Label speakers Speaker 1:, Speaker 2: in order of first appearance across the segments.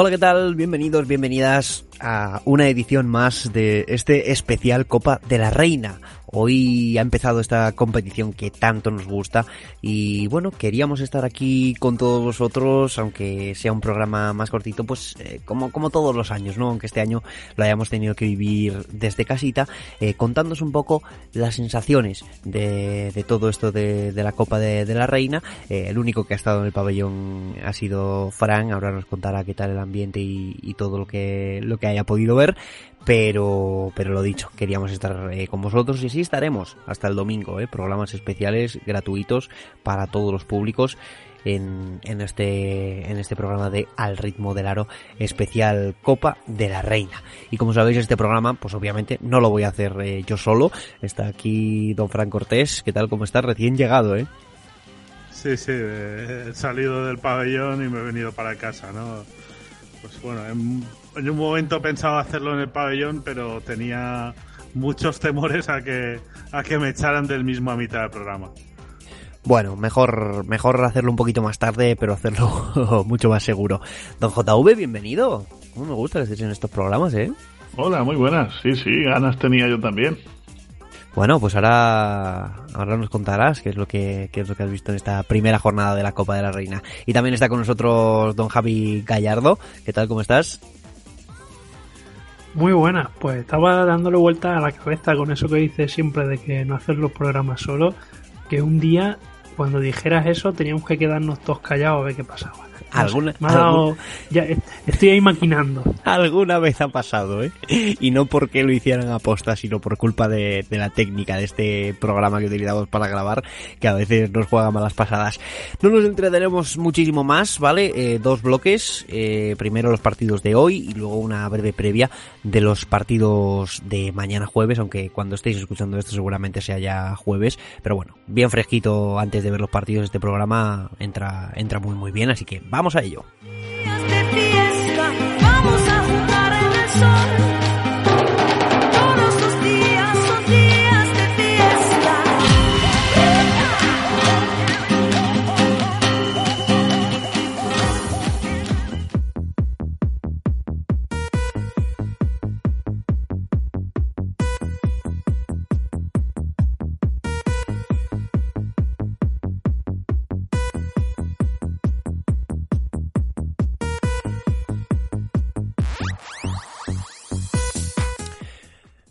Speaker 1: Hola, ¿qué tal? Bienvenidos, bienvenidas a una edición más de este especial Copa de la Reina. Hoy ha empezado esta competición que tanto nos gusta y bueno, queríamos estar aquí con todos vosotros, aunque sea un programa más cortito, pues eh, como, como todos los años, ¿no? Aunque este año lo hayamos tenido que vivir desde casita, eh, contándonos un poco las sensaciones de, de todo esto de, de la Copa de, de la Reina. Eh, el único que ha estado en el pabellón ha sido Fran, ahora nos contará qué tal el ambiente y, y todo lo que, lo que haya podido ver pero pero lo dicho queríamos estar eh, con vosotros y sí estaremos hasta el domingo eh, programas especiales gratuitos para todos los públicos en, en este en este programa de Al ritmo del aro especial Copa de la Reina. Y como sabéis este programa pues obviamente no lo voy a hacer eh, yo solo. Está aquí don Fran Cortés. Qué tal cómo estás recién llegado eh.
Speaker 2: Sí, sí, he salido del pabellón y me he venido para casa, ¿no? Pues bueno, en, en un momento pensaba hacerlo en el pabellón, pero tenía muchos temores a que, a que me echaran del mismo a mitad del programa.
Speaker 1: Bueno, mejor, mejor hacerlo un poquito más tarde, pero hacerlo mucho más seguro. Don JV, bienvenido. ¿Cómo me gusta que estés en estos programas, eh?
Speaker 3: Hola, muy buenas. Sí, sí, ganas tenía yo también.
Speaker 1: Bueno, pues ahora, ahora nos contarás qué es lo que, qué es lo que has visto en esta primera jornada de la Copa de la Reina. Y también está con nosotros don Javi Gallardo. ¿Qué tal? ¿Cómo estás?
Speaker 4: Muy buenas, pues estaba dándole vuelta a la cabeza con eso que dices siempre de que no hacer los programas solo, que un día cuando dijeras eso teníamos que quedarnos todos callados a ver qué pasaba.
Speaker 1: ¿Alguna,
Speaker 4: me ha dado- ya estoy ahí maquinando.
Speaker 1: alguna vez ha pasado, ¿eh? Y no porque lo hicieran aposta, sino por culpa de, de la técnica de este programa que utilizamos para grabar, que a veces nos juega malas pasadas. No nos entretenemos muchísimo más, ¿vale? Eh, dos bloques, eh, primero los partidos de hoy y luego una breve previa de los partidos de mañana jueves, aunque cuando estéis escuchando esto seguramente sea ya jueves, pero bueno, bien fresquito antes de ver los partidos este programa entra, entra muy muy bien, así que vamos a ello.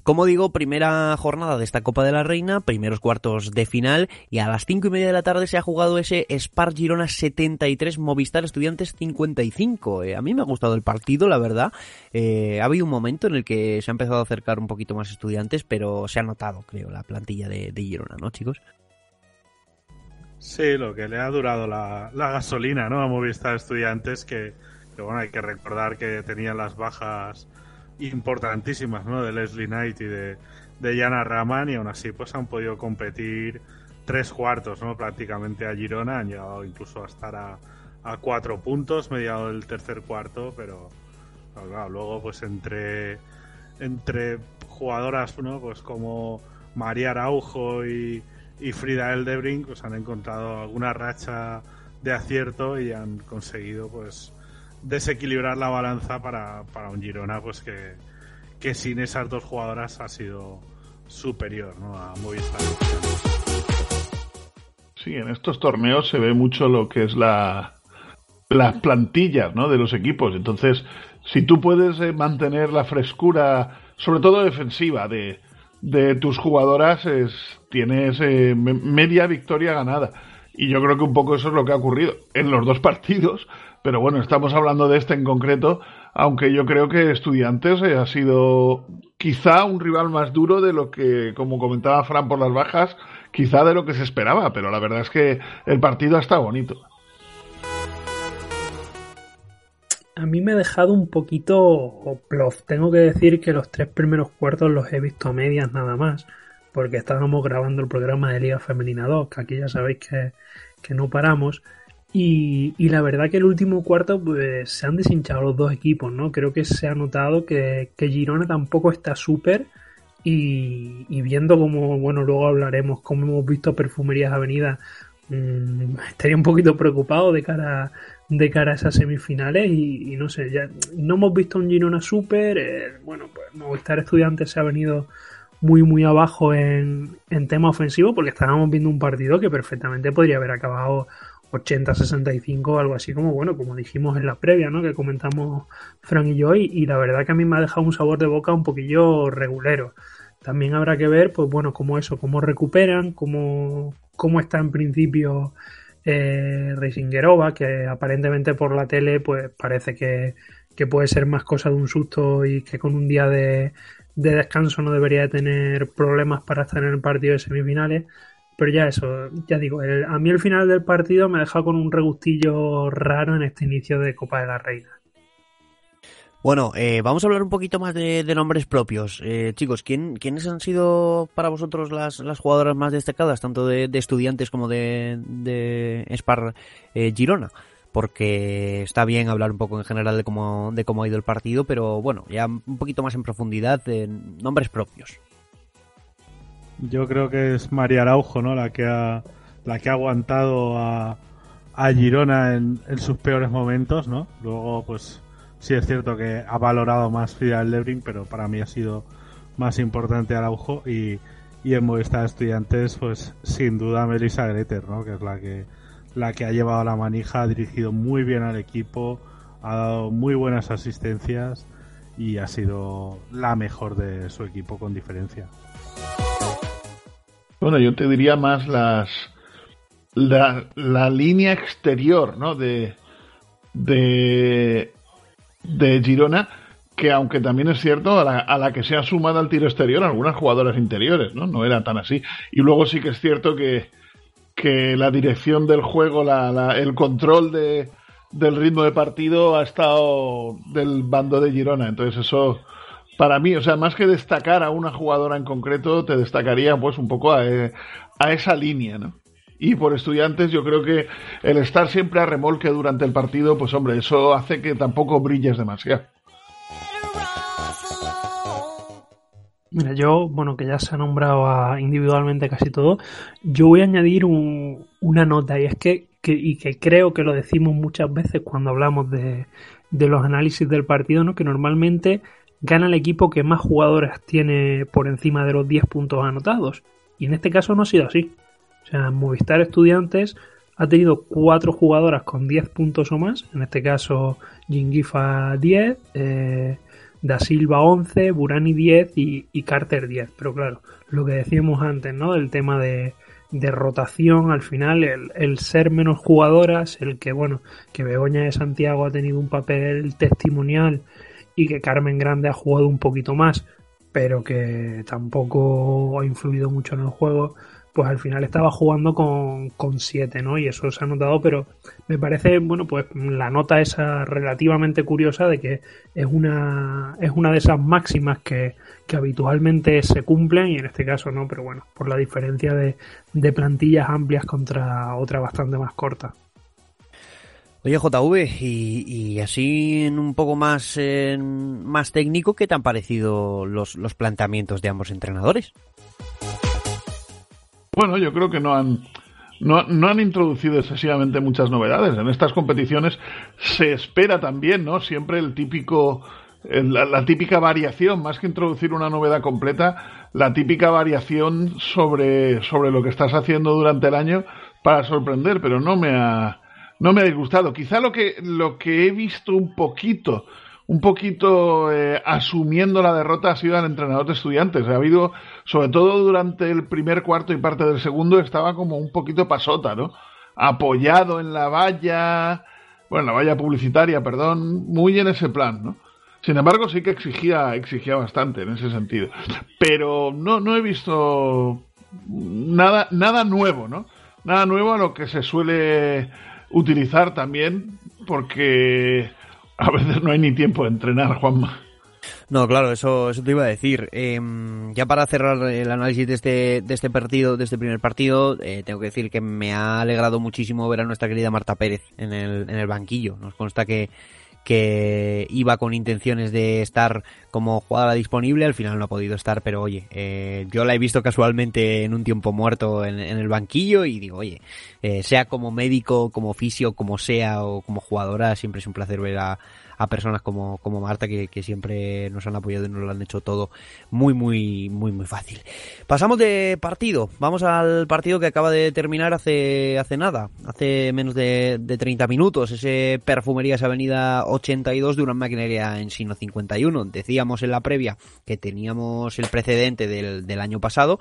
Speaker 1: Como digo, primera jornada de esta Copa de la Reina, primeros cuartos de final y a las cinco y media de la tarde se ha jugado ese Spar Girona 73 Movistar Estudiantes 55. Eh, a mí me ha gustado el partido, la verdad. Eh, ha habido un momento en el que se ha empezado a acercar un poquito más estudiantes, pero se ha notado, creo, la plantilla de, Girona, ¿no, chicos?
Speaker 2: Sí, lo que le ha durado la, la gasolina, ¿no? A Movistar Estudiantes, que, que, bueno, hay que recordar que tenían las bajas importantísimas, ¿no? De Leslie Knight y de, de Yana Raman, y aún así, pues han podido competir tres cuartos, ¿no? Prácticamente a Girona, han llegado incluso a estar a, a cuatro puntos, mediado el tercer cuarto, pero, luego, pues entre, entre jugadoras, ¿no? Pues como María Araujo y y Frida Eldebrink pues han encontrado alguna racha de acierto y han conseguido pues desequilibrar la balanza para, para un Girona pues que, que sin esas dos jugadoras ha sido superior ¿no? a Movistar.
Speaker 3: Sí, en estos torneos se ve mucho lo que es la las plantillas ¿no? de los equipos. Entonces, si tú puedes eh, mantener la frescura, sobre todo defensiva, de, de tus jugadoras, es, tienes eh, me- media victoria ganada. Y yo creo que un poco eso es lo que ha ocurrido en los dos partidos. Pero bueno, estamos hablando de este en concreto, aunque yo creo que Estudiantes eh, ha sido quizá un rival más duro de lo que, como comentaba Fran por las bajas, quizá de lo que se esperaba. Pero la verdad es que el partido ha estado bonito.
Speaker 4: A mí me ha dejado un poquito plof. Tengo que decir que los tres primeros cuartos los he visto a medias nada más. Porque estábamos grabando el programa de Liga Femenina 2, que aquí ya sabéis que, que no paramos. Y, y la verdad que el último cuarto pues se han deshinchado los dos equipos, ¿no? Creo que se ha notado que, que Girona tampoco está súper y, y viendo como, bueno, luego hablaremos cómo hemos visto Perfumerías Avenida, mmm, estaría un poquito preocupado de cara, de cara a esas semifinales y, no sé, ya no hemos visto un Girona super, eh, bueno, pues Movistar Estudiantes se ha venido muy muy abajo en, en tema ofensivo porque estábamos viendo un partido que perfectamente podría haber acabado 80-65 o algo así como bueno como dijimos en la previa ¿no? que comentamos Frank y yo y, y, la verdad que a mí me ha dejado un sabor de boca un poquillo regulero también habrá que ver pues bueno cómo eso cómo recuperan cómo, cómo está en principio eh, Racing Gerova que aparentemente por la tele pues parece que, que puede ser más cosa de un susto y que con un día de, de descanso no debería de tener problemas para estar en el partido de semifinales. Pero ya eso, ya digo, el, a mí el final del partido me deja con un regustillo raro en este inicio de Copa de la Reina.
Speaker 1: Bueno, eh, vamos a hablar un poquito más de, nombres propios. Eh, chicos, ¿quién, ¿quiénes han sido para vosotros las, las jugadoras más destacadas, tanto de, de estudiantes como de, de Spar eh, Girona? Porque está bien hablar un poco en general de cómo, de cómo ha ido el partido, pero bueno, ya un poquito más en profundidad de nombres propios.
Speaker 2: Yo creo que es María Araujo, ¿no? La que ha, la que ha aguantado a, Girona en, en, sus peores momentos, ¿no? Luego, pues sí es cierto que ha valorado más Fidel Lebrin, pero para mí ha sido más importante Araujo y, y en Movistar Estudiantes, pues sin duda Melissa Greter, ¿no? Que es la que la que ha llevado la manija, ha dirigido muy bien al equipo, ha dado muy buenas asistencias y ha sido la mejor de su equipo con diferencia.
Speaker 3: Bueno, yo te diría más las la, la línea exterior, ¿no? De, de de Girona que aunque también es cierto a la, que se ha sumado al tiro exterior algunas jugadoras interiores, ¿no? No era tan así. Y luego sí que es cierto que que la dirección del juego, la, la, el control de, del ritmo de partido ha estado del bando de Girona. Entonces eso, para mí, o sea, más que destacar a una jugadora en concreto, te destacaría pues un poco a, a esa línea, ¿no? Y por estudiantes yo creo que el estar siempre a remolque durante el partido, pues hombre, eso hace que tampoco brilles demasiado.
Speaker 4: Mira, yo, bueno, que ya se ha nombrado individualmente casi todo, yo voy a añadir un, una nota y es que, y que creo que lo decimos muchas veces cuando hablamos de, de los análisis del partido, ¿no? Que normalmente gana el equipo que más jugadores tiene por encima de los 10 puntos anotados. Y en este caso no ha sido así. O sea, Movistar Estudiantes ha tenido cuatro jugadoras con 10 puntos o más. En este caso, Jingifa 10, eh, Da Silva 11, Burani 10 y, y, Carter 10. Pero claro, lo que decíamos antes, ¿no? El tema de, rotación, al final, el, el, ser menos jugadoras, el que, bueno, que Begoña de Santiago ha tenido un papel testimonial y que Carmen Grande ha jugado un poquito más, pero que tampoco ha influido mucho en el juego pues al final estaba jugando con, con 7, ¿no? Y eso se ha notado, pero me parece, bueno, pues la nota esa relativamente curiosa de que es una, es una de esas máximas que, que habitualmente se cumplen y en este caso no, pero bueno, por la diferencia de, de plantillas amplias contra otra bastante más corta.
Speaker 1: Oye, JV, y, y, así en un poco más, más técnico, ¿qué te han parecido los, los planteamientos de ambos entrenadores?
Speaker 3: Bueno, yo creo que no han, no, han introducido excesivamente muchas novedades. En estas competiciones se espera también, ¿no? Siempre el típico, la, la, típica variación, más que introducir una novedad completa, la típica variación sobre, sobre lo que estás haciendo durante el año para sorprender, pero no me ha, no me ha disgustado. Quizá lo que, lo que he visto un poquito un poquito eh, asumiendo la derrota ha sido el entrenador de estudiantes. Ha habido, sobre todo durante el primer cuarto y parte del segundo, estaba como un poquito pasota, ¿no? Apoyado en la valla, bueno, la valla publicitaria, perdón, muy en ese plan, ¿no? Sin embargo, sí que exigía, exigía bastante en ese sentido. Pero no, no he visto nada, nada nuevo, ¿no? Nada nuevo a lo que se suele utilizar también, porque a veces no hay ni tiempo de entrenar, Juanma.
Speaker 1: No, claro, eso, eso te iba a decir. Eh, ya para cerrar el análisis de este, de este partido, de este primer partido, eh, tengo que decir que me ha alegrado muchísimo ver a nuestra querida Marta Pérez en el, en el banquillo. Nos consta que, que iba con intenciones de estar como jugadora disponible, al final no ha podido estar, pero oye, eh, yo la he visto casualmente en un tiempo muerto en, el banquillo y digo, oye, eh, sea como médico, como oficio, como sea o como jugadora, siempre es un placer ver a, a personas como, como Marta que, que, siempre nos han apoyado y nos lo han hecho todo muy, muy, muy, muy fácil. Pasamos de partido. Vamos al partido que acaba de terminar hace, hace nada, hace menos de, de 30 minutos. Ese Perfumerías Avenida 82 de una maquinaria en Sino 51. Decíamos en la previa que teníamos el precedente del, del año pasado,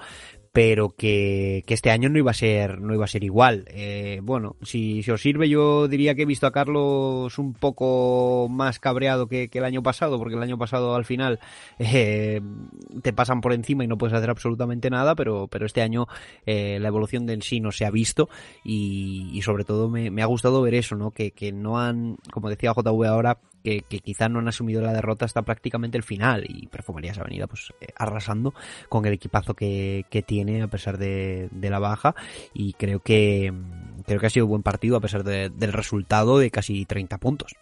Speaker 1: pero que, este año no iba a ser no iba a ser igual. Eh, bueno si, os sirve yo diría que he visto a Carlos un poco más cabreado que, el año pasado porque el año pasado al final eh, te pasan por encima y no puedes hacer absolutamente nada pero pero este año eh, la evolución de en sí no se ha visto y, sobre todo me, me, ha gustado ver eso no que, que no han como decía JV ahora que, que quizás no han asumido la derrota hasta prácticamente el final y Perfumerías Avenida pues eh, arrasando con el equipazo que, que tiene a pesar de, la baja y creo que creo que ha sido un buen partido a pesar de, del resultado de casi 30 puntos.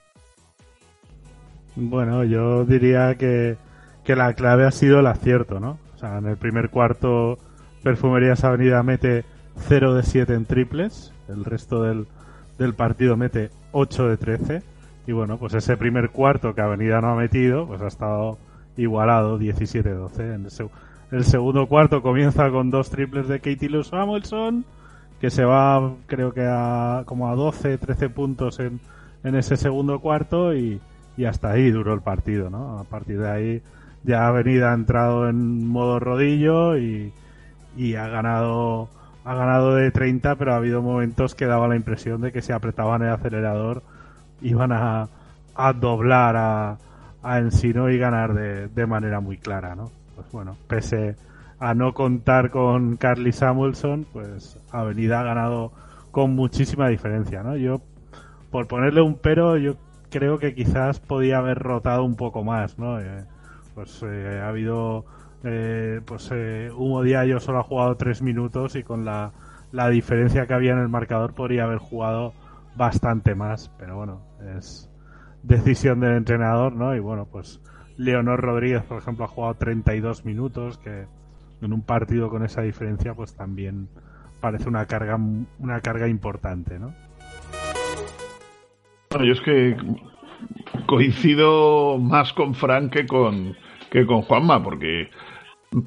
Speaker 2: Bueno, yo diría que, que la clave ha sido el acierto, ¿no? O sea, en el primer cuarto Perfumerías Avenida mete 0 de 7 en triples, el resto del, del partido mete 8 de 13 y bueno, pues ese primer cuarto que Avenida no ha metido, pues ha estado igualado 17-12. En el, segundo cuarto comienza con dos triples de Katie Lou Samuelson, que se va creo que a como a 12, 13 puntos en, en ese segundo cuarto y, y hasta ahí duró el partido, ¿no? A partir de ahí ya Avenida ha entrado en modo rodillo y, y ha ganado ha ganado de 30, pero ha habido momentos que daba la impresión de que se apretaban el acelerador iban a, a doblar a, a, Encino y ganar de, de, manera muy clara, ¿no? Pues bueno, pese a no contar con Carly Samuelson, pues Avenida ha ganado con muchísima diferencia, ¿no? Yo, por ponerle un pero, yo creo que quizás podía haber rotado un poco más, ¿no? Eh, pues eh, ha habido, eh, pues eh, Humo Diallo solo ha jugado tres minutos y con la, la diferencia que había en el marcador podría haber jugado bastante más, pero bueno, es decisión del entrenador, ¿no? Y bueno, pues Leonor Rodríguez, por ejemplo, ha jugado 32 minutos, que en un partido con esa diferencia, pues también parece una carga, una carga importante, ¿no?
Speaker 3: Bueno, yo es que coincido más con Frank que con, que con Juanma, porque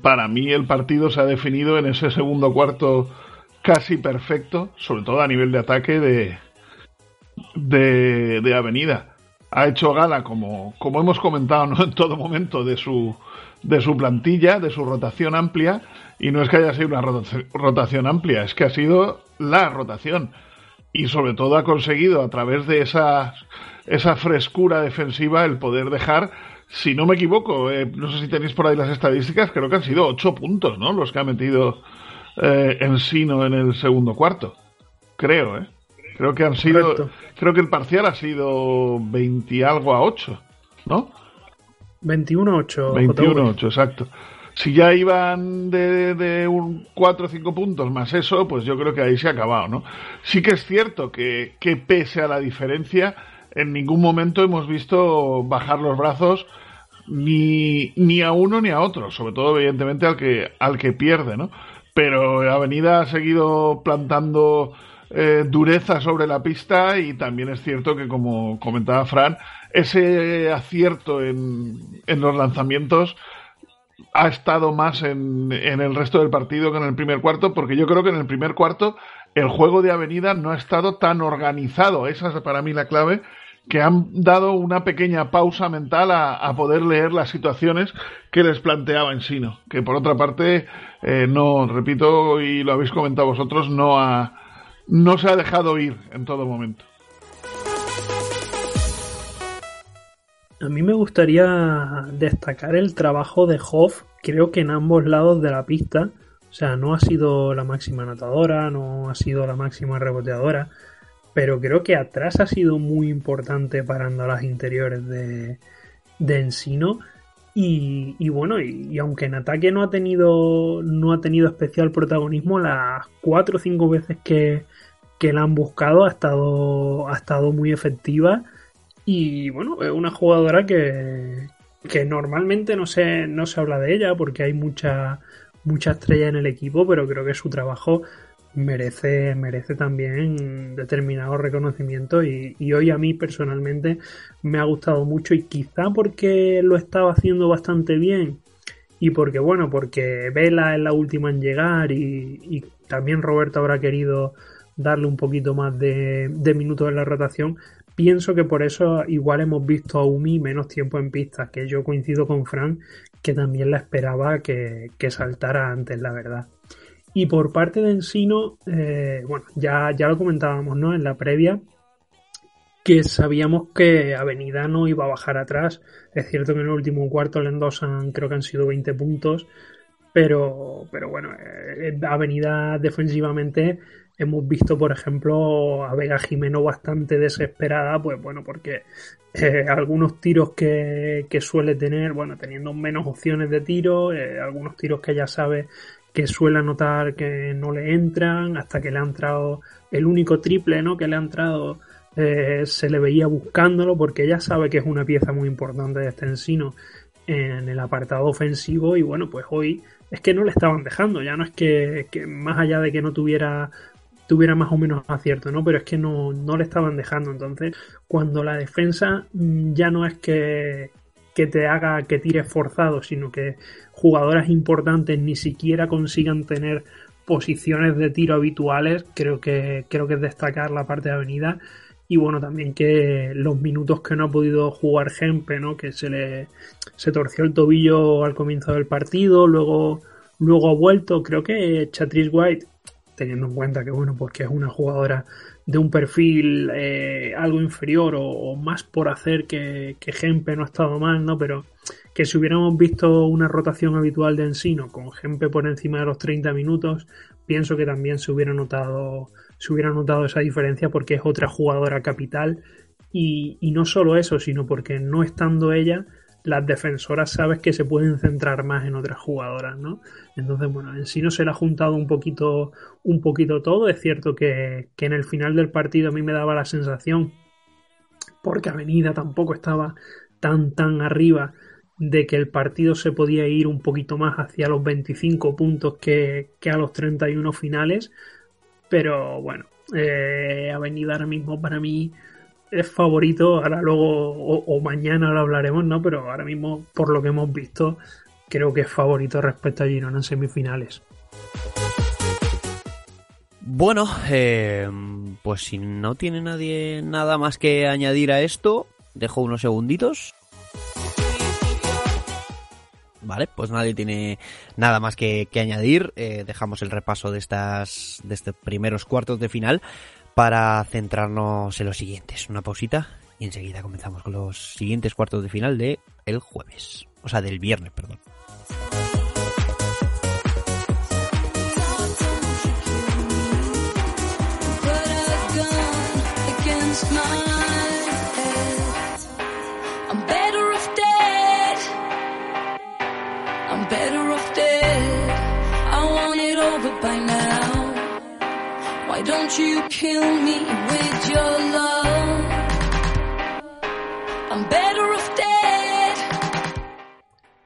Speaker 3: para mí el partido se ha definido en ese segundo cuarto casi perfecto, sobre todo a nivel de ataque de, de, Avenida. Ha hecho gala, como, como hemos comentado ¿no? en todo momento, de su, de su plantilla, de su rotación amplia, y no es que haya sido una rotación amplia, es que ha sido la rotación. Y sobre todo ha conseguido, a través de esa, esa frescura defensiva, el poder dejar, si no me equivoco, eh, no sé si tenéis por ahí las estadísticas, creo que han sido ocho puntos, ¿no? Los que ha metido eh, Ensino en el segundo cuarto. Creo, ¿eh? Creo que han sido. Correcto. Creo que el parcial ha sido 20 algo a 8, ¿no?
Speaker 4: 21 a 8.
Speaker 3: 21 a 8, exacto. Si ya iban de, de un 4 o 5 puntos más eso, pues yo creo que ahí se ha acabado, ¿no? Sí que es cierto que, que pese a la diferencia, en ningún momento hemos visto bajar los brazos ni, ni a uno ni a otro, sobre todo evidentemente al que, al que pierde, ¿no? Pero Avenida ha seguido plantando eh, dureza sobre la pista y también es cierto que, como comentaba Fran, ese acierto en, en los lanzamientos ha estado más en, en, el resto del partido que en el primer cuarto, porque yo creo que en el primer cuarto el juego de Avenida no ha estado tan organizado. Esa es para mí la clave, que han dado una pequeña pausa mental a, poder leer las situaciones que les planteaba Ensino, que por otra parte, eh, no, repito, y lo habéis comentado vosotros, no ha no se ha dejado ir en todo momento.
Speaker 4: A mí me gustaría destacar el trabajo de Hoff, creo que en ambos lados de la pista. O sea, no ha sido la máxima anotadora, no ha sido la máxima reboteadora, pero creo que atrás ha sido muy importante parando las interiores de, de Encino. Y, y bueno, y, aunque en ataque no ha tenido no ha tenido especial protagonismo, las cuatro o cinco veces que, que la han buscado ha estado, ha estado muy efectiva. Y bueno, es una jugadora que, que normalmente no se, no se habla de ella porque hay mucha, mucha estrella en el equipo, pero creo que su trabajo merece, merece también determinado reconocimiento y, hoy a mí personalmente me ha gustado mucho y quizá porque lo estaba haciendo bastante bien y porque bueno, porque Vela es la última en llegar y, también Roberto habrá querido darle un poquito más de, minutos en la rotación, pienso que por eso igual hemos visto a Umi menos tiempo en pista, que yo coincido con Fran, que también la esperaba que saltara antes, la verdad. Y por parte de Ensino, eh, bueno, ya, ya lo comentábamos, ¿no? En la previa, que sabíamos que Avenida no iba a bajar atrás. Es cierto que en el último cuarto le endosan, creo que han sido 20 puntos, pero, pero bueno, eh, Avenida defensivamente hemos visto, por ejemplo, a Vega Jimeno bastante desesperada, pues bueno, porque eh, algunos tiros que, que, suele tener, bueno, teniendo menos opciones de tiro, algunos tiros que ya sabe que suele notar que no le entran, hasta que le ha entrado el único triple, ¿no? Que le ha entrado, eh, se le veía buscándolo, porque ella sabe que es una pieza muy importante de este ensino en el apartado ofensivo, y bueno, pues hoy es que no le estaban dejando, ya no es que, que más allá de que no tuviera tuviera más o menos acierto, ¿no? Pero es que no, no le estaban dejando. Entonces, cuando la defensa ya no es que, que te haga que tires forzado, sino que jugadoras importantes ni siquiera consigan tener posiciones de tiro habituales, creo que, creo que es destacar la parte de avenida. Y bueno, también que los minutos que no ha podido jugar Gempe, ¿no? Que se le se torció el tobillo al comienzo del partido, luego, luego ha vuelto. Creo que Chatrice White teniendo en cuenta que, bueno, porque es una jugadora de un perfil eh, algo inferior o, más por hacer que, que Gempe no ha estado mal, ¿no? Pero que si hubiéramos visto una rotación habitual de Ensino con Gempe por encima de los 30 minutos, pienso que también se hubiera notado, se hubiera notado esa diferencia porque es otra jugadora capital y, y no solo eso, sino porque no estando ella, las defensoras sabes que se pueden centrar más en otras jugadoras, ¿no? Entonces, bueno, en sí no se le ha juntado un poquito, un poquito todo. Es cierto que, que en el final del partido a mí me daba la sensación, porque Avenida tampoco estaba tan, tan arriba, de que el partido se podía ir un poquito más hacia los 25 puntos que, que a los 31 finales. Pero bueno, eh, Avenida ahora mismo para mí es favorito, ahora luego o, mañana lo hablaremos, ¿no? Pero ahora mismo, por lo que hemos visto, creo que es favorito respecto a Girona en semifinales.
Speaker 1: Bueno, eh, pues si no tiene nadie nada más que añadir a esto, dejo unos segunditos. Vale, pues nadie tiene nada más que, que añadir. Eh, dejamos el repaso de estas de estos primeros cuartos de final para centrarnos en los siguientes. Una pausita y enseguida comenzamos con los siguientes cuartos de final de el jueves. O sea, del viernes, perdón.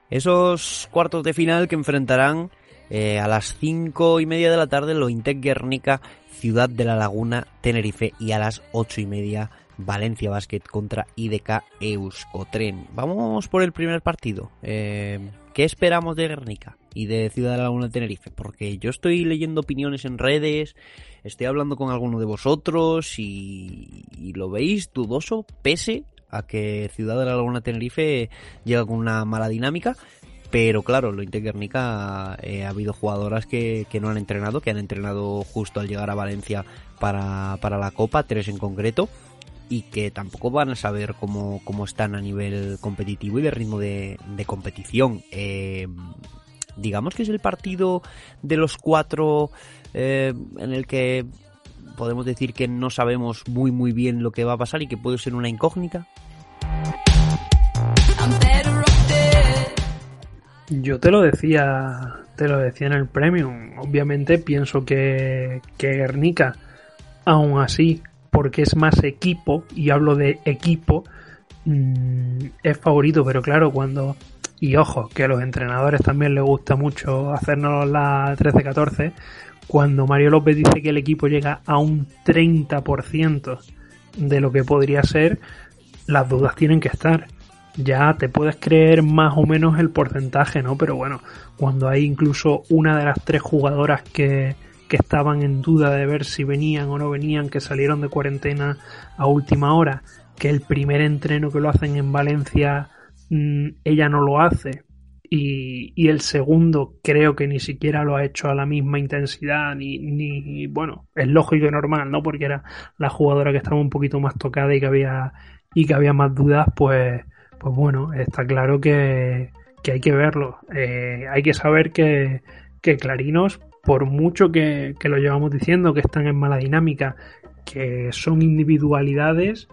Speaker 1: Esos cuartos de final que enfrentarán eh, a las cinco y media de la tarde Lointec Guernica, Ciudad de la Laguna, Tenerife y a las ocho y media Valencia Basket contra IDK Euskotren. Vamos por el primer partido. Eh, ¿Qué esperamos de Guernica y de Ciudad de la Laguna Tenerife? Porque yo estoy leyendo opiniones en redes, estoy hablando con alguno de vosotros y, lo veis dudoso, pese a que Ciudad de la Laguna Tenerife llega con una mala dinámica. Pero claro, lo Guernica eh, ha habido jugadoras que, que, no han entrenado, que han entrenado justo al llegar a Valencia para, para la Copa, tres en concreto y que tampoco van a saber cómo, cómo están a nivel competitivo y de ritmo de, de competición. Eh, digamos que es el partido de los cuatro eh, en el que podemos decir que no sabemos muy muy bien lo que va a pasar y que puede ser una incógnita.
Speaker 4: Yo te lo decía, te lo decía en el premium. Obviamente pienso que, que Guernica, aún así, porque es más equipo, y hablo de equipo, mm, es favorito, pero claro, cuando... Y ojo, que a los entrenadores también les gusta mucho hacernos la 13-14. Cuando Mario López dice que el equipo llega a un 30% de lo que podría ser, las dudas tienen que estar. Ya te puedes creer más o menos el porcentaje, ¿no? Pero bueno, cuando hay incluso una de las tres jugadoras que, que estaban en duda de ver si venían o no venían, que salieron de cuarentena a última hora, que el primer entreno que lo hacen en Valencia ella no lo hace. Y, y el segundo creo que ni siquiera lo ha hecho a la misma intensidad ni, ni bueno es lógico y normal no porque era la jugadora que estaba un poquito más tocada y que había y que había más dudas pues pues bueno está claro que, que hay que verlo. Eh, hay que saber que, que Clarinos por mucho que, que lo llevamos diciendo que están en mala dinámica que son individualidades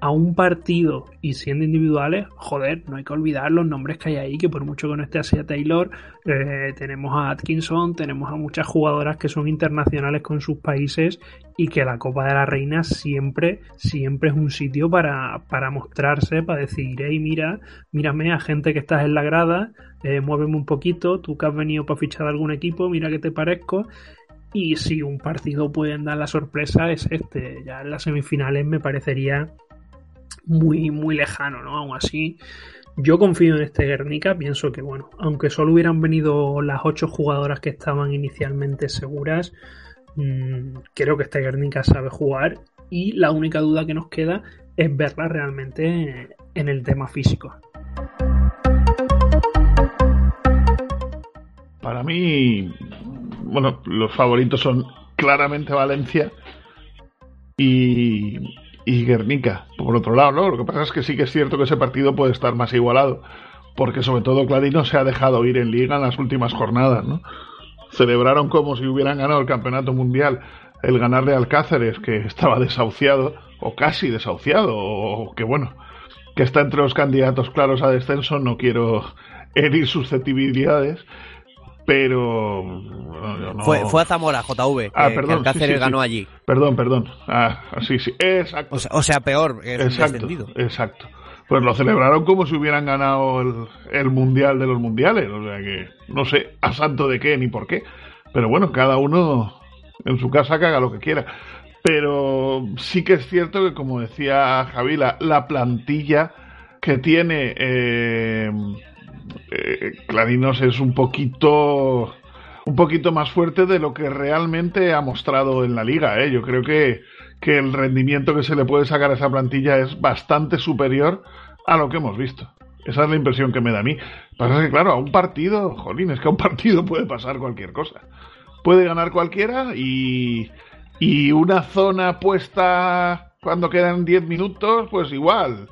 Speaker 4: a un partido y siendo individuales, joder, no hay que olvidar los nombres que hay ahí, que por mucho que no esté así a Taylor, eh, tenemos a Atkinson, tenemos a muchas jugadoras que son internacionales con sus países y que la Copa de la Reina siempre, siempre es un sitio para, para mostrarse, para decir, hey, mira, mírame a gente que estás en la grada, eh, muéveme un poquito, tú que has venido para fichar de algún equipo, mira que te parezco. Y si un partido pueden dar la sorpresa es este. Ya en las semifinales me parecería muy, muy lejano, ¿no? Aún así, yo confío en este Guernica, pienso que, bueno, aunque solo hubieran venido las ocho jugadoras que estaban inicialmente seguras, mmm, creo que este Guernica sabe jugar y la única duda que nos queda es verla realmente en el tema físico.
Speaker 3: Para mí, bueno, los favoritos son claramente Valencia y, y Guernica, por otro lado, ¿no? Lo que pasa es que sí que es cierto que ese partido puede estar más igualado, porque sobre todo Clarino se ha dejado ir en liga en las últimas jornadas, ¿no? Celebraron como si hubieran ganado el campeonato mundial el ganarle al Cáceres, que estaba desahuciado, o casi desahuciado, o que bueno, que está entre los candidatos claros a descenso, no quiero herir susceptibilidades, pero no, no.
Speaker 1: Fue, fue a Zamora, JV,
Speaker 3: Ah,
Speaker 1: que,
Speaker 3: perdón,
Speaker 1: que el Cáceres
Speaker 3: sí, sí, sí.
Speaker 1: ganó allí.
Speaker 3: Perdón, perdón. Ah, sí, sí, exacto.
Speaker 1: O sea, o sea, peor, un
Speaker 3: Exacto, exacto. Pues lo celebraron como si hubieran ganado el, el mundial de los mundiales. O sea que no sé a santo de qué ni por qué. Pero bueno, cada uno en su casa que haga lo que quiera. Pero sí que es cierto que, como decía Javi, la, la plantilla que tiene eh, eh, Clarinos es un poquito un poquito más fuerte de lo que realmente ha mostrado en la liga. ¿eh? Yo creo que, que el rendimiento que se le puede sacar a esa plantilla es bastante superior a lo que hemos visto. Esa es la impresión que me da a mí. Pasa que, claro, a un partido, jolín, es que a un partido puede pasar cualquier cosa. Puede ganar cualquiera y, y una zona puesta cuando quedan 10 minutos, pues igual.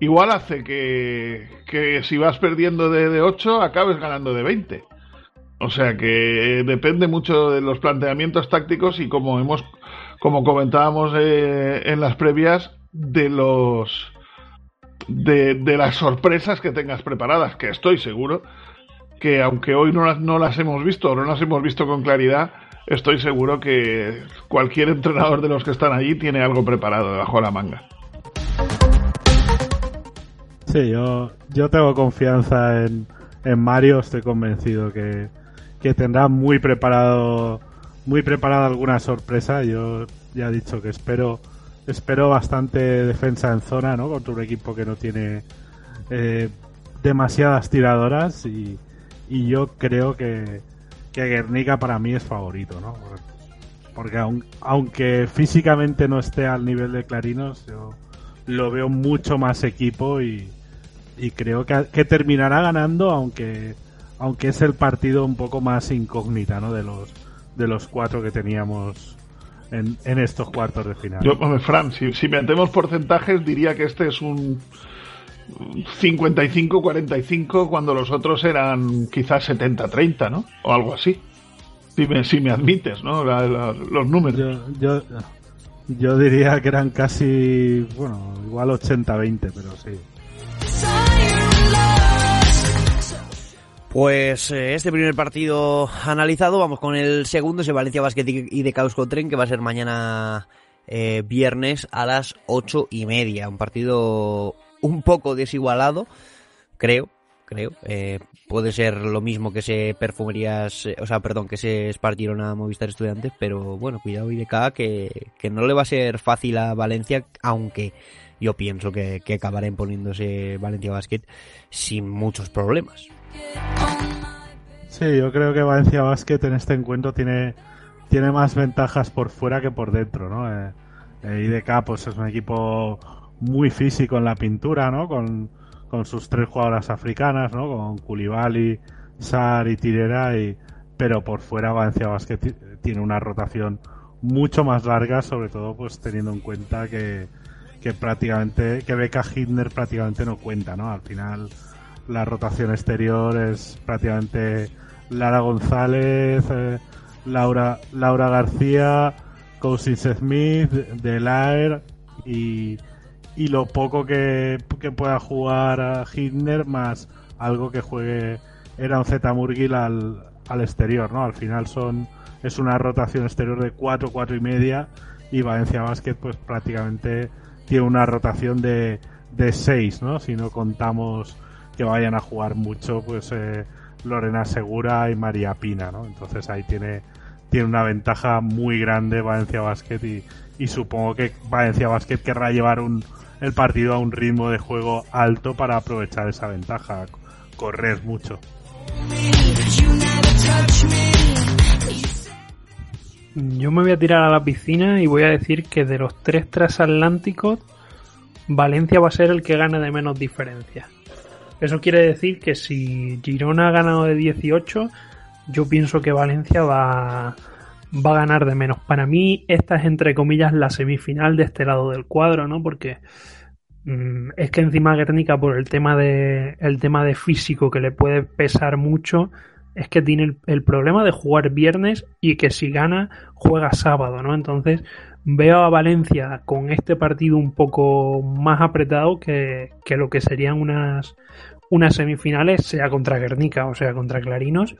Speaker 3: Igual hace que, que si vas perdiendo de, de 8, acabes ganando de 20. O sea que depende mucho de los planteamientos tácticos y como hemos, como comentábamos eh, en las previas, de los de, de, las sorpresas que tengas preparadas, que estoy seguro que aunque hoy no las, no las hemos visto, no las hemos visto con claridad, estoy seguro que cualquier entrenador de los que están allí tiene algo preparado debajo de la manga.
Speaker 2: Sí, yo, yo tengo confianza en, en Mario, estoy convencido que, que tendrá muy preparado muy preparada alguna sorpresa. Yo ya he dicho que espero espero bastante defensa en zona, ¿no? Contra un equipo que no tiene eh, demasiadas tiradoras y, y yo creo que, que Guernica para mí es favorito, ¿no? Porque aun, aunque físicamente no esté al nivel de Clarinos, yo lo veo mucho más equipo y, y creo que, que terminará ganando, aunque aunque es el partido un poco más incógnita, ¿no? De los de los cuatro que teníamos en, en estos cuartos de final.
Speaker 3: Yo, hombre, Fran, si, si metemos porcentajes, diría que este es un 55-45 cuando los otros eran quizás 70-30, ¿no? O algo así. Si me, si me admites, ¿no? La, la, los números.
Speaker 2: Yo, yo, yo, diría que eran casi, bueno, igual 80-20, pero sí.
Speaker 1: Pues eh, este primer partido analizado, vamos con el segundo, ese Valencia Basket y de Caos Tren, que va a ser mañana eh, viernes a las ocho y media. Un partido un poco desigualado, creo, creo. Eh, puede ser lo mismo que se perfumerías, eh, o sea, perdón, que se espartieron a Movistar Estudiantes, pero bueno, cuidado IDK que, que no le va a ser fácil a Valencia, aunque yo pienso que, que acabará imponiéndose Valencia Basket sin muchos problemas.
Speaker 2: Sí, yo creo que Valencia Basket en este encuentro tiene, tiene más ventajas por fuera que por dentro, ¿no? Eh, eh, IDK pues es un equipo muy físico en la pintura, ¿no? Con, con sus tres jugadoras africanas, ¿no? Con Koulibaly, Sar y Tirera, y, pero por fuera Valencia Basket ti- tiene una rotación mucho más larga, sobre todo pues teniendo en cuenta que, que prácticamente, que Beca Hitner prácticamente no cuenta, ¿no? Al final la rotación exterior es prácticamente Lara González, eh, Laura, Laura García, Cousins Smith, Delaer y, y lo poco que, que pueda jugar a más algo que juegue era un Z Murgil al, al exterior, ¿no? Al final son es una rotación exterior de 4, 4 y media y Valencia Basket pues prácticamente tiene una rotación de, de 6, ¿no? Si no contamos que vayan a jugar mucho, pues eh, Lorena Segura y María Pina, ¿no? Entonces ahí tiene, tiene una ventaja muy grande Valencia Basket y, y supongo que Valencia Basket querrá llevar un, el partido a un ritmo de juego alto para aprovechar esa ventaja, correr mucho.
Speaker 4: Yo me voy a tirar a la piscina y voy a decir que de los tres transatlánticos, Valencia va a ser el que gane de menos diferencia. Eso quiere decir que si Girona ha ganado de 18, yo pienso que Valencia va, va a ganar de menos. Para mí, esta es entre comillas la semifinal de este lado del cuadro, ¿no? Porque mm, es que encima Guernica, por el tema de, el tema de físico que le puede pesar mucho, es que tiene el, problema de jugar viernes y que si gana, juega sábado, ¿no? Entonces, veo a Valencia con este partido un poco más apretado que, que lo que serían unas, unas semifinales, sea contra Guernica o sea contra Clarinos.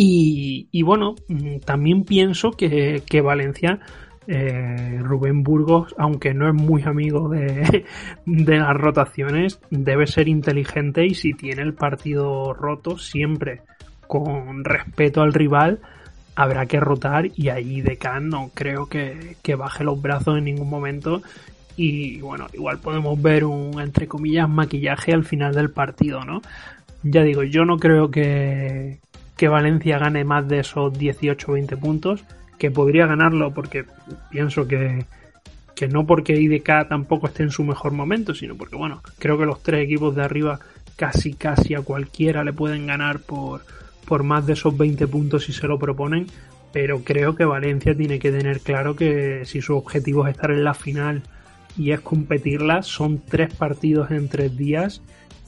Speaker 4: Y, bueno, mm, también pienso que, Valencia, eh, Rubén Burgos, aunque no es muy amigo de, las rotaciones, debe ser inteligente y si tiene el partido roto, siempre con respeto al rival, habrá que rotar y ahí de Can no creo que, que baje los brazos en ningún momento y bueno, igual podemos ver un entre comillas maquillaje al final del partido, ¿no? Ya digo, yo no creo que, que Valencia gane más de esos 18 o 20 puntos, que podría ganarlo porque pienso que, que no porque IDK tampoco esté en su mejor momento, sino porque bueno, creo que los tres equipos de arriba casi casi a cualquiera le pueden ganar por, por más de esos 20 puntos si se lo proponen, pero creo que Valencia tiene que tener claro que si su objetivo es estar en la final y es competirla, son tres partidos en tres días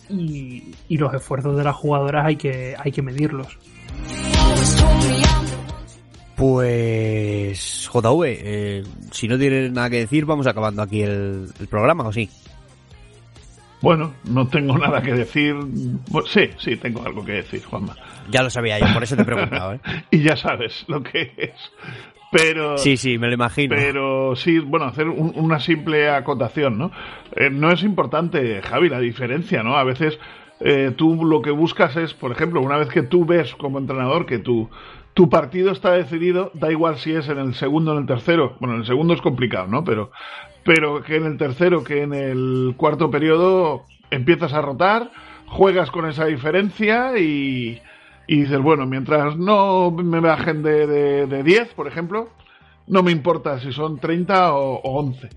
Speaker 4: y, y los esfuerzos de las jugadoras hay que, hay que medirlos.
Speaker 1: Pues JV, eh, si no tienes nada que decir, vamos acabando aquí el, el programa, ¿o sí?
Speaker 3: Bueno, no tengo nada que decir. Bueno, sí, sí, tengo algo que decir, Juanma.
Speaker 1: Ya lo sabía yo, por eso te he preguntado, ¿eh?
Speaker 3: Y ya sabes lo que es. Pero.
Speaker 1: Sí, sí, me lo imagino.
Speaker 3: Pero sí, bueno, hacer un- una simple acotación, ¿no? Eh, no es importante, Javi, la diferencia, ¿no? A veces eh, tú lo que buscas es, por ejemplo, una vez que tú ves como entrenador que tu, tu partido está decidido, da igual si es en el segundo o en el tercero. Bueno, en el segundo es complicado, ¿no? Pero, pero que en el tercero, que en el cuarto periodo empiezas a rotar, juegas con esa diferencia y, y dices, bueno, mientras no me bajen de, de, de 10, por ejemplo, no me importa si son 30 o, o 11.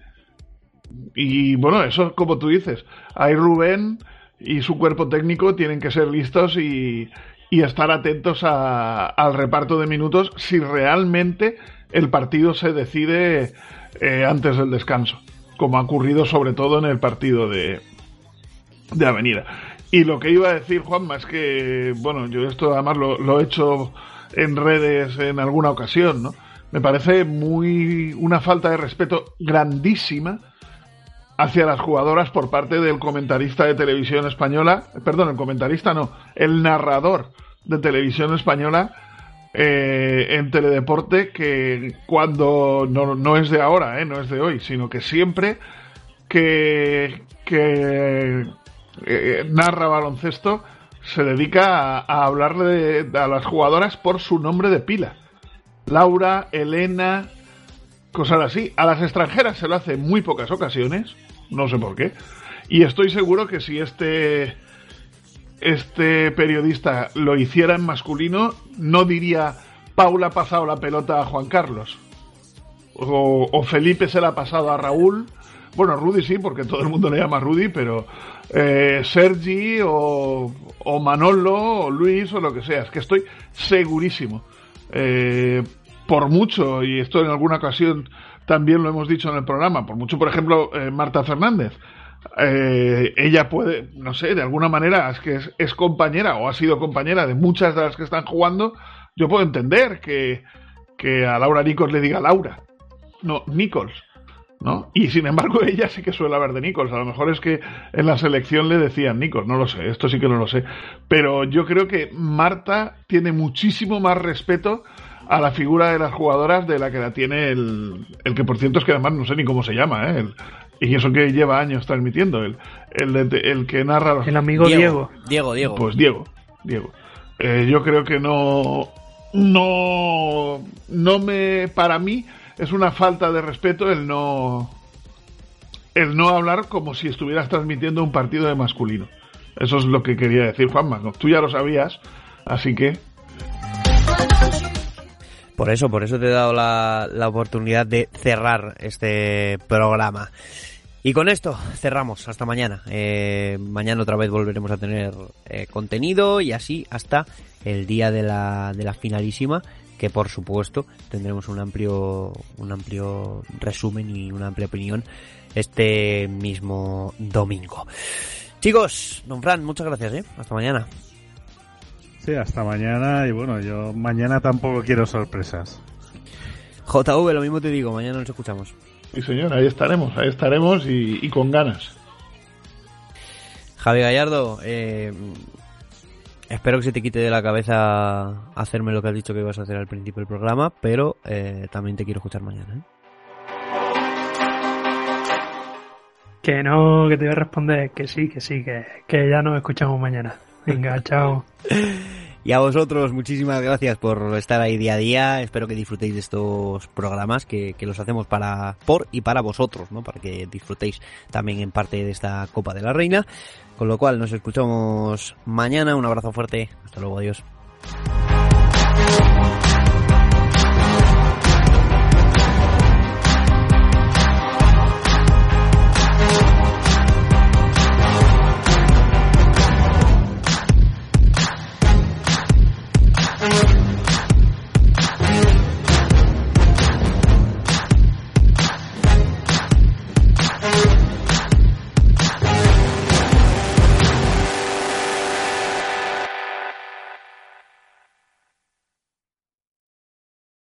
Speaker 3: Y bueno, eso como tú dices, ahí Rubén y su cuerpo técnico tienen que ser listos y, y estar atentos a- al reparto de minutos si realmente el partido se decide eh, antes del descanso, como ha ocurrido sobre todo en el partido de, de Avenida. Y lo que iba a decir, Juanma, es que, bueno, yo esto además lo, lo he hecho en redes en alguna ocasión, ¿no? Me parece muy una falta de respeto grandísima hacia las jugadoras por parte del comentarista de televisión española, perdón, el comentarista no, el narrador de televisión española eh, en Teledeporte que cuando no, no es de ahora, eh, no es de hoy, sino que siempre que, que eh, narra baloncesto se dedica a, a hablarle de- a las jugadoras por su nombre de pila. Laura, Elena, cosas así. A las extranjeras se lo hace en muy pocas ocasiones, no sé por qué. Y estoy seguro que si este este periodista lo hiciera en masculino, no diría Paula ha pasado la pelota a Juan Carlos. O, Felipe se la ha pasado a Raúl. Bueno, Rudy sí, porque todo el mundo le llama Rudy, pero eh, Sergi o, o Manolo o Luis o lo que sea. Es que estoy segurísimo. Eh, por mucho, y esto en alguna ocasión también lo hemos dicho en el programa, por mucho, por ejemplo, eh, Marta Fernández. Eh, ella puede, no sé, de alguna manera es que es, es compañera o ha sido compañera de muchas de las que están jugando. Yo puedo entender que, que a Laura Nichols le diga Laura, no Nichols, ¿no? Y sin embargo ella sí que suele hablar de Nichols. A lo mejor es que en la selección le decían Nichols, no lo sé, esto sí que no lo sé. Pero yo creo que Marta tiene muchísimo más respeto a la figura de las jugadoras de la que la tiene el, el que por cierto es que además no sé ni cómo se llama, ¿eh? El- y eso que lleva años transmitiendo, el, el, de- el que narra los...
Speaker 4: El amigo Diego.
Speaker 1: Diego, Diego.
Speaker 3: Pues Diego, Diego. Eh, yo creo que no, no, no me, para mí es una falta de respeto el no, el no hablar como si estuvieras transmitiendo un partido de masculino. Eso es lo que quería decir Juanma. Tú ya lo sabías, así que
Speaker 1: Por eso, por eso te he dado la, la oportunidad de cerrar este programa. Y con esto cerramos. Hasta mañana. Eh, mañana otra vez volveremos a tener eh, contenido y así hasta el día de la, de la finalísima, que por supuesto tendremos un amplio, un amplio resumen y una amplia opinión este mismo domingo. Chicos, don Fran, muchas gracias, ¿eh? Hasta mañana.
Speaker 2: Sí, hasta mañana. Y bueno, yo mañana tampoco quiero sorpresas.
Speaker 1: JV, lo mismo te digo, mañana nos escuchamos.
Speaker 3: sí señor, ahí estaremos, ahí estaremos y, y con ganas.
Speaker 1: Javi Gallardo, eh, espero que se te quite de la cabeza hacerme lo que has dicho que ibas a hacer al principio del programa, pero eh, también te quiero escuchar mañana. ¿eh?
Speaker 4: Que no, que te voy a responder que sí, que sí, que, que ya nos escuchamos mañana. Venga, chao.
Speaker 1: Y a vosotros, muchísimas gracias por estar ahí día a día. Espero que disfrutéis de estos programas que, que los hacemos para por y para vosotros, ¿no? Para que disfrutéis también en parte de esta Copa de la Reina. Con lo cual, nos escuchamos mañana. Un abrazo fuerte. Hasta luego, adiós.